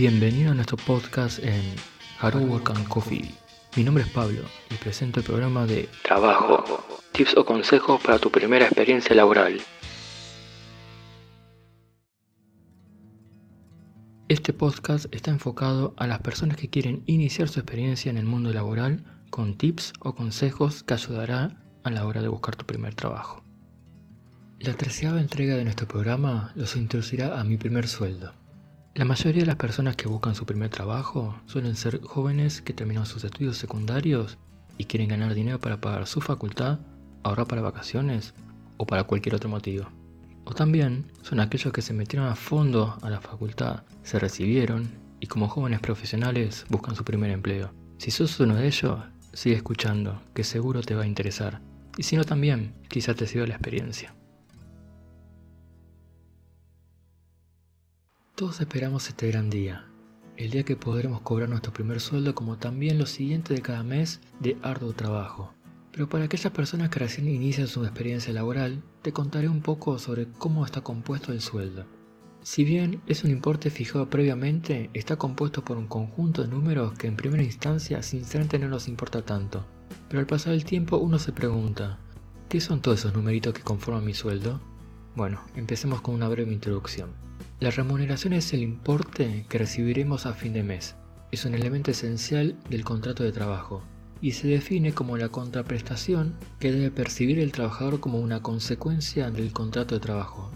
Bienvenido a nuestro podcast en Hard Work and Coffee. Mi nombre es Pablo y presento el programa de Trabajo, tips o consejos para tu primera experiencia laboral. Este podcast está enfocado a las personas que quieren iniciar su experiencia en el mundo laboral con tips o consejos que ayudará a la hora de buscar tu primer trabajo. La treceava entrega de nuestro programa los introducirá a mi primer sueldo. La mayoría de las personas que buscan su primer trabajo suelen ser jóvenes que terminan sus estudios secundarios y quieren ganar dinero para pagar su facultad, ahorrar para vacaciones o para cualquier otro motivo. O también son aquellos que se metieron a fondo a la facultad, se recibieron y como jóvenes profesionales buscan su primer empleo. Si sos uno de ellos, sigue escuchando, que seguro te va a interesar. Y si no también, quizá te sirva la experiencia. Todos esperamos este gran día, el día que podremos cobrar nuestro primer sueldo como también lo siguiente de cada mes de arduo trabajo. Pero para aquellas personas que recién inician su experiencia laboral, te contaré un poco sobre cómo está compuesto el sueldo. Si bien es un importe fijado previamente, está compuesto por un conjunto de números que en primera instancia sinceramente no nos importa tanto. Pero al pasar el tiempo uno se pregunta, ¿qué son todos esos numeritos que conforman mi sueldo? Bueno, empecemos con una breve introducción. La remuneración es el importe que recibiremos a fin de mes. Es un elemento esencial del contrato de trabajo y se define como la contraprestación que debe percibir el trabajador como una consecuencia del contrato de trabajo.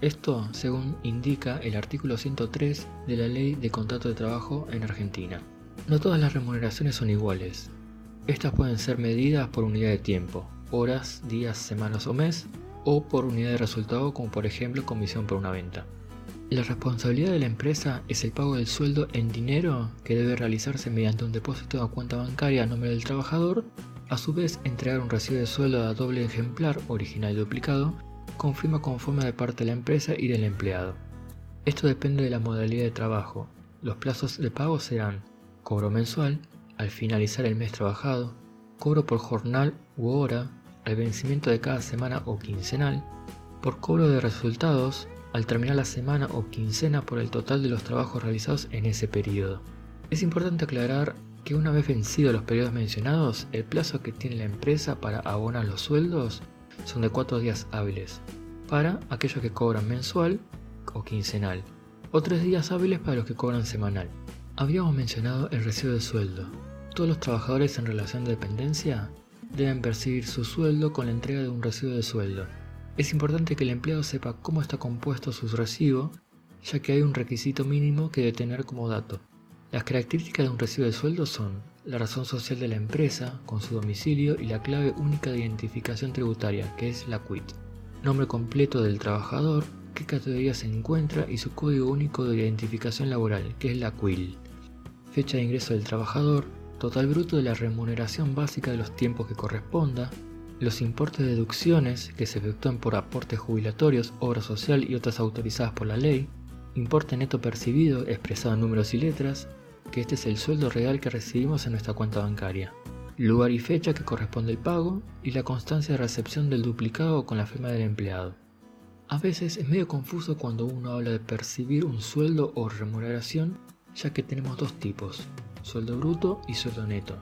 Esto según indica el artículo 103 de la Ley de Contrato de Trabajo en Argentina. No todas las remuneraciones son iguales. Estas pueden ser medidas por unidad de tiempo, horas, días, semanas o mes, o por unidad de resultado como por ejemplo comisión por una venta. La responsabilidad de la empresa es el pago del sueldo en dinero que debe realizarse mediante un depósito a cuenta bancaria a nombre del trabajador, a su vez entregar un recibo de sueldo a doble ejemplar, original y duplicado, con firma conforme de parte de la empresa y del empleado. Esto depende de la modalidad de trabajo. Los plazos de pago serán cobro mensual, al finalizar el mes trabajado, cobro por jornal u hora, al vencimiento de cada semana o quincenal, por cobro de resultados, al terminar la semana o quincena por el total de los trabajos realizados en ese periodo. Es importante aclarar que una vez vencidos los periodos mencionados, el plazo que tiene la empresa para abonar los sueldos son de 4 días hábiles, para aquellos que cobran mensual o quincenal, o 3 días hábiles para los que cobran semanal. Habíamos mencionado el recibo de sueldo. Todos los trabajadores en relación de dependencia deben percibir su sueldo con la entrega de un recibo de sueldo, es importante que el empleado sepa cómo está compuesto su recibo, ya que hay un requisito mínimo que debe tener como dato. Las características de un recibo de sueldo son la razón social de la empresa, con su domicilio y la clave única de identificación tributaria, que es la QUIT. Nombre completo del trabajador, qué categoría se encuentra y su código único de identificación laboral, que es la QUIL. Fecha de ingreso del trabajador, total bruto de la remuneración básica de los tiempos que corresponda, los importes de deducciones que se efectúan por aportes jubilatorios, obra social y otras autorizadas por la ley, importe neto percibido expresado en números y letras, que este es el sueldo real que recibimos en nuestra cuenta bancaria, lugar y fecha que corresponde el pago y la constancia de recepción del duplicado con la firma del empleado. A veces es medio confuso cuando uno habla de percibir un sueldo o remuneración, ya que tenemos dos tipos, sueldo bruto y sueldo neto.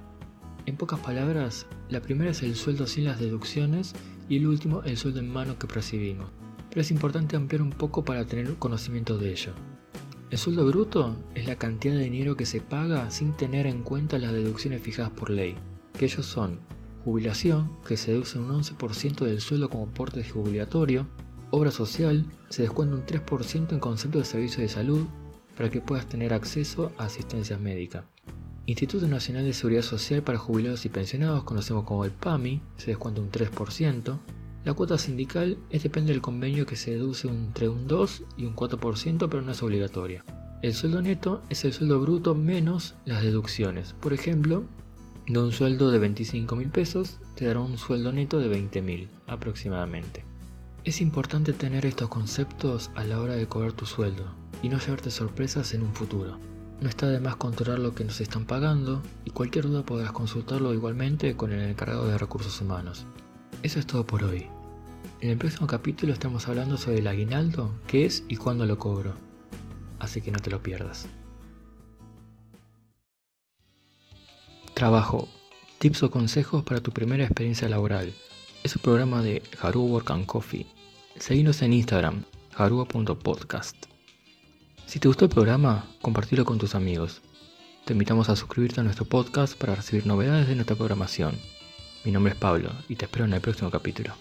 En pocas palabras, la primera es el sueldo sin las deducciones y el último el sueldo en mano que percibimos. Pero es importante ampliar un poco para tener conocimiento de ello. El sueldo bruto es la cantidad de dinero que se paga sin tener en cuenta las deducciones fijadas por ley, que ellos son jubilación, que se deduce un 11% del sueldo como aporte jubilatorio, obra social, se descuenta un 3% en concepto de servicio de salud para que puedas tener acceso a asistencia médica. Instituto Nacional de Seguridad Social para Jubilados y Pensionados, conocemos como el PAMI, se descuenta un 3%. La cuota sindical es depende del convenio que se deduce entre un 2 y un 4%, pero no es obligatoria. El sueldo neto es el sueldo bruto menos las deducciones. Por ejemplo, de un sueldo de 25 mil pesos, te dará un sueldo neto de 20 mil aproximadamente. Es importante tener estos conceptos a la hora de cobrar tu sueldo y no llevarte sorpresas en un futuro. No está de más controlar lo que nos están pagando y cualquier duda podrás consultarlo igualmente con el encargado de recursos humanos. Eso es todo por hoy. En el próximo capítulo estamos hablando sobre el aguinaldo, qué es y cuándo lo cobro. Así que no te lo pierdas. Trabajo. Tips o consejos para tu primera experiencia laboral. Es un programa de Haru Work and Coffee. Seguinos en Instagram, haruba.podcast. Si te gustó el programa, compartilo con tus amigos. Te invitamos a suscribirte a nuestro podcast para recibir novedades de nuestra programación. Mi nombre es Pablo y te espero en el próximo capítulo.